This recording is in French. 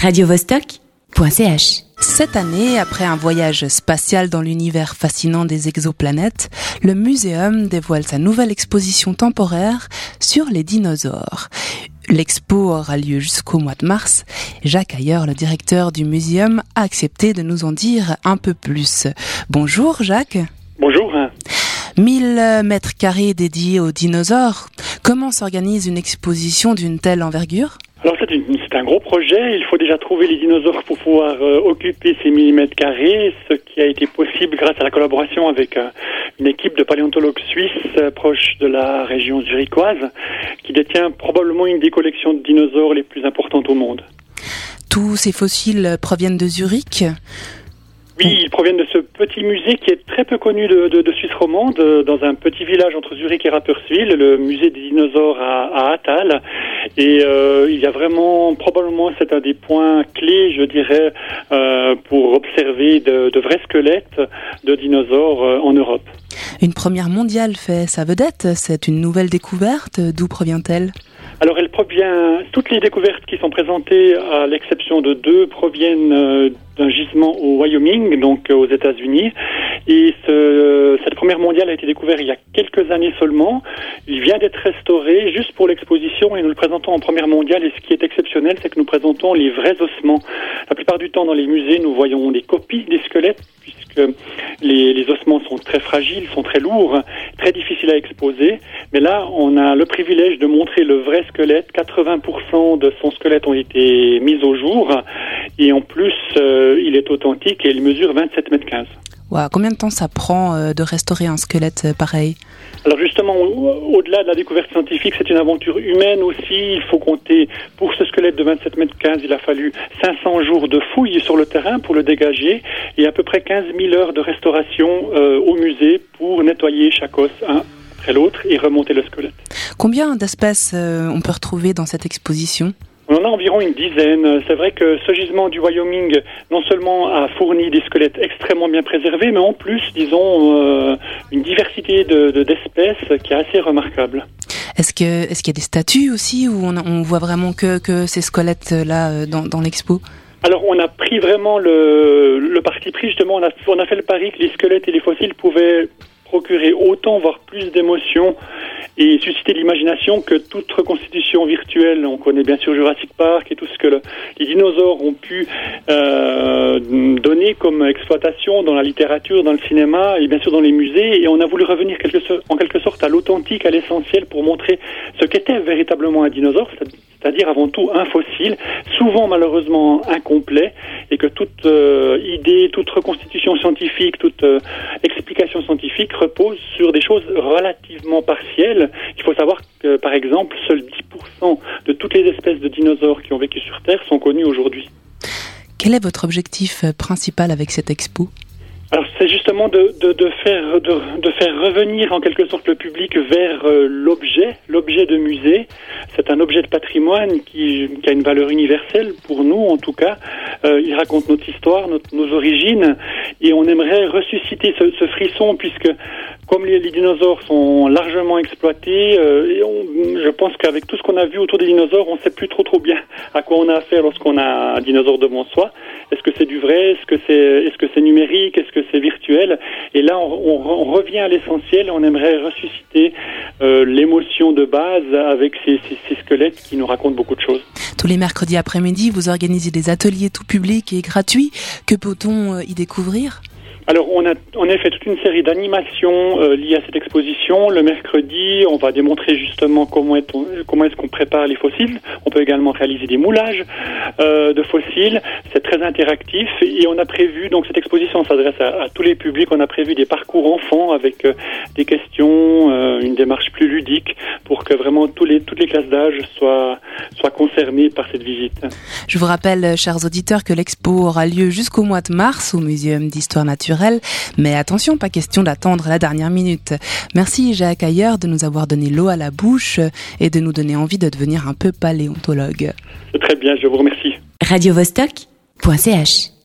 radiovostok.ch. Cette année, après un voyage spatial dans l'univers fascinant des exoplanètes, le muséum dévoile sa nouvelle exposition temporaire sur les dinosaures. L'expo aura lieu jusqu'au mois de mars. Jacques Ayer, le directeur du muséum, a accepté de nous en dire un peu plus. Bonjour Jacques. Bonjour. 1000 mètres carrés dédiés aux dinosaures. Comment s'organise une exposition d'une telle envergure? Alors c'est un gros projet. Il faut déjà trouver les dinosaures pour pouvoir euh, occuper ces millimètres carrés, ce qui a été possible grâce à la collaboration avec euh, une équipe de paléontologues suisses euh, proche de la région zurichoise, qui détient probablement une des collections de dinosaures les plus importantes au monde. Tous ces fossiles proviennent de Zurich? Oui, ils proviennent de ce petit musée qui est très peu connu de, de, de Suisse romande, dans un petit village entre Zurich et Rapperswil, le musée des dinosaures à, à Attal. Et euh, il y a vraiment, probablement, c'est un des points clés, je dirais, euh, pour observer de, de, vrais squelettes de dinosaures euh, en Europe. Une première mondiale fait sa vedette. C'est une nouvelle découverte. D'où provient-elle? Alors elle provient, toutes les découvertes qui sont présentées, à l'exception de deux, proviennent d'un gisement au Wyoming, donc aux États-Unis. Et ce, première mondiale a été découverte il y a quelques années seulement. Il vient d'être restauré juste pour l'exposition et nous le présentons en première mondiale. Et ce qui est exceptionnel, c'est que nous présentons les vrais ossements. La plupart du temps, dans les musées, nous voyons des copies des squelettes puisque les, les ossements sont très fragiles, sont très lourds, très difficiles à exposer. Mais là, on a le privilège de montrer le vrai squelette. 80% de son squelette ont été mis au jour. Et en plus, euh, il est authentique et il mesure 27 mètres 15. Combien de temps ça prend euh, de restaurer un squelette euh, pareil? Alors justement, au-delà de la découverte scientifique, c'est une aventure humaine aussi. Il faut compter, pour ce squelette de 27 mètres 15, il a fallu 500 jours de fouilles sur le terrain pour le dégager et à peu près 15 000 heures de restauration au musée pour nettoyer chaque os un après l'autre et remonter le squelette. Combien d'espèces on peut retrouver dans cette exposition? On en a environ une dizaine. C'est vrai que ce gisement du Wyoming, non seulement a fourni des squelettes extrêmement bien préservés, mais en plus, disons, euh, une diversité de, d'espèces qui est assez remarquable. Est-ce qu'il y a des statues aussi où on, on voit vraiment que, que ces squelettes là euh, dans, dans l'expo? Alors on a pris vraiment le, le parti pris justement, on a, on a fait le pari que les squelettes et les fossiles pouvaient procurer autant, voire plus d'émotions et susciter l'imagination que toute reconstitution virtuelle. On connaît bien sûr Jurassic Park et tout ce que le, les dinosaures ont pu euh, donner comme exploitation dans la littérature, dans le cinéma et bien sûr dans les musées. Et on a voulu revenir en quelque sorte à l'authentique, à l'essentiel pour montrer ce qu'était véritablement un dinosaure, c'est-à-dire avant tout un fossile, souvent malheureusement incomplet, et que toute euh, idée, toute reconstitution scientifique, toute euh, explication scientifique repose sur des choses relativement partielles. Il faut savoir que, par exemple, seuls 10% de toutes les espèces de dinosaures qui ont vécu sur Terre sont connues aujourd'hui. Quel est votre objectif principal avec cette expo? C'est justement de, de, de faire de, de, faire revenir en quelque sorte le public vers euh, l'objet, l'objet de musée. C'est un objet de patrimoine qui, qui, a une valeur universelle pour nous en tout cas. Euh, il raconte notre histoire, nos origines, et on aimerait ressusciter ce, ce frisson puisque comme les, les, dinosaures sont largement exploités, euh, et je pense qu'avec tout ce qu'on a vu autour des dinosaures, on ne sait plus trop trop bien à quoi on a affaire lorsqu'on a un dinosaure devant soi. Est-ce que c'est du vrai? Est-ce que c'est est-ce que c'est numérique? Est-ce que c'est virtuel? Et là, on, revient à l'essentiel. On aimerait ressusciter euh, l'émotion de base avec ces, ces, ces, squelettes qui nous racontent beaucoup de choses. Tous les mercredis après-midi, vous organisez des ateliers tout publics et gratuits. Que peut-on euh, y découvrir? Alors, on a en effet toute une série d'animations euh, liées à cette exposition. Le mercredi, on va démontrer justement comment est comment est-ce qu'on prépare les fossiles. On peut également réaliser des moulages euh, de fossiles. C'est très interactif et on a prévu donc cette exposition s'adresse à, tous les publics. On a prévu des parcours enfants avec euh, des questions, une démarche plus ludique pour que vraiment toutes les classes d'âge soient soient concernées par cette visite. Je vous rappelle, chers auditeurs, que l'expo aura lieu jusqu'au mois de mars au Muséum d'histoire naturelle mais attention, pas question d'attendre la dernière minute. Merci Jacques Ayer de nous avoir donné l'eau à la bouche et de nous donner envie de devenir un peu paléontologue. Très bien, je vous remercie. Radio -Vostok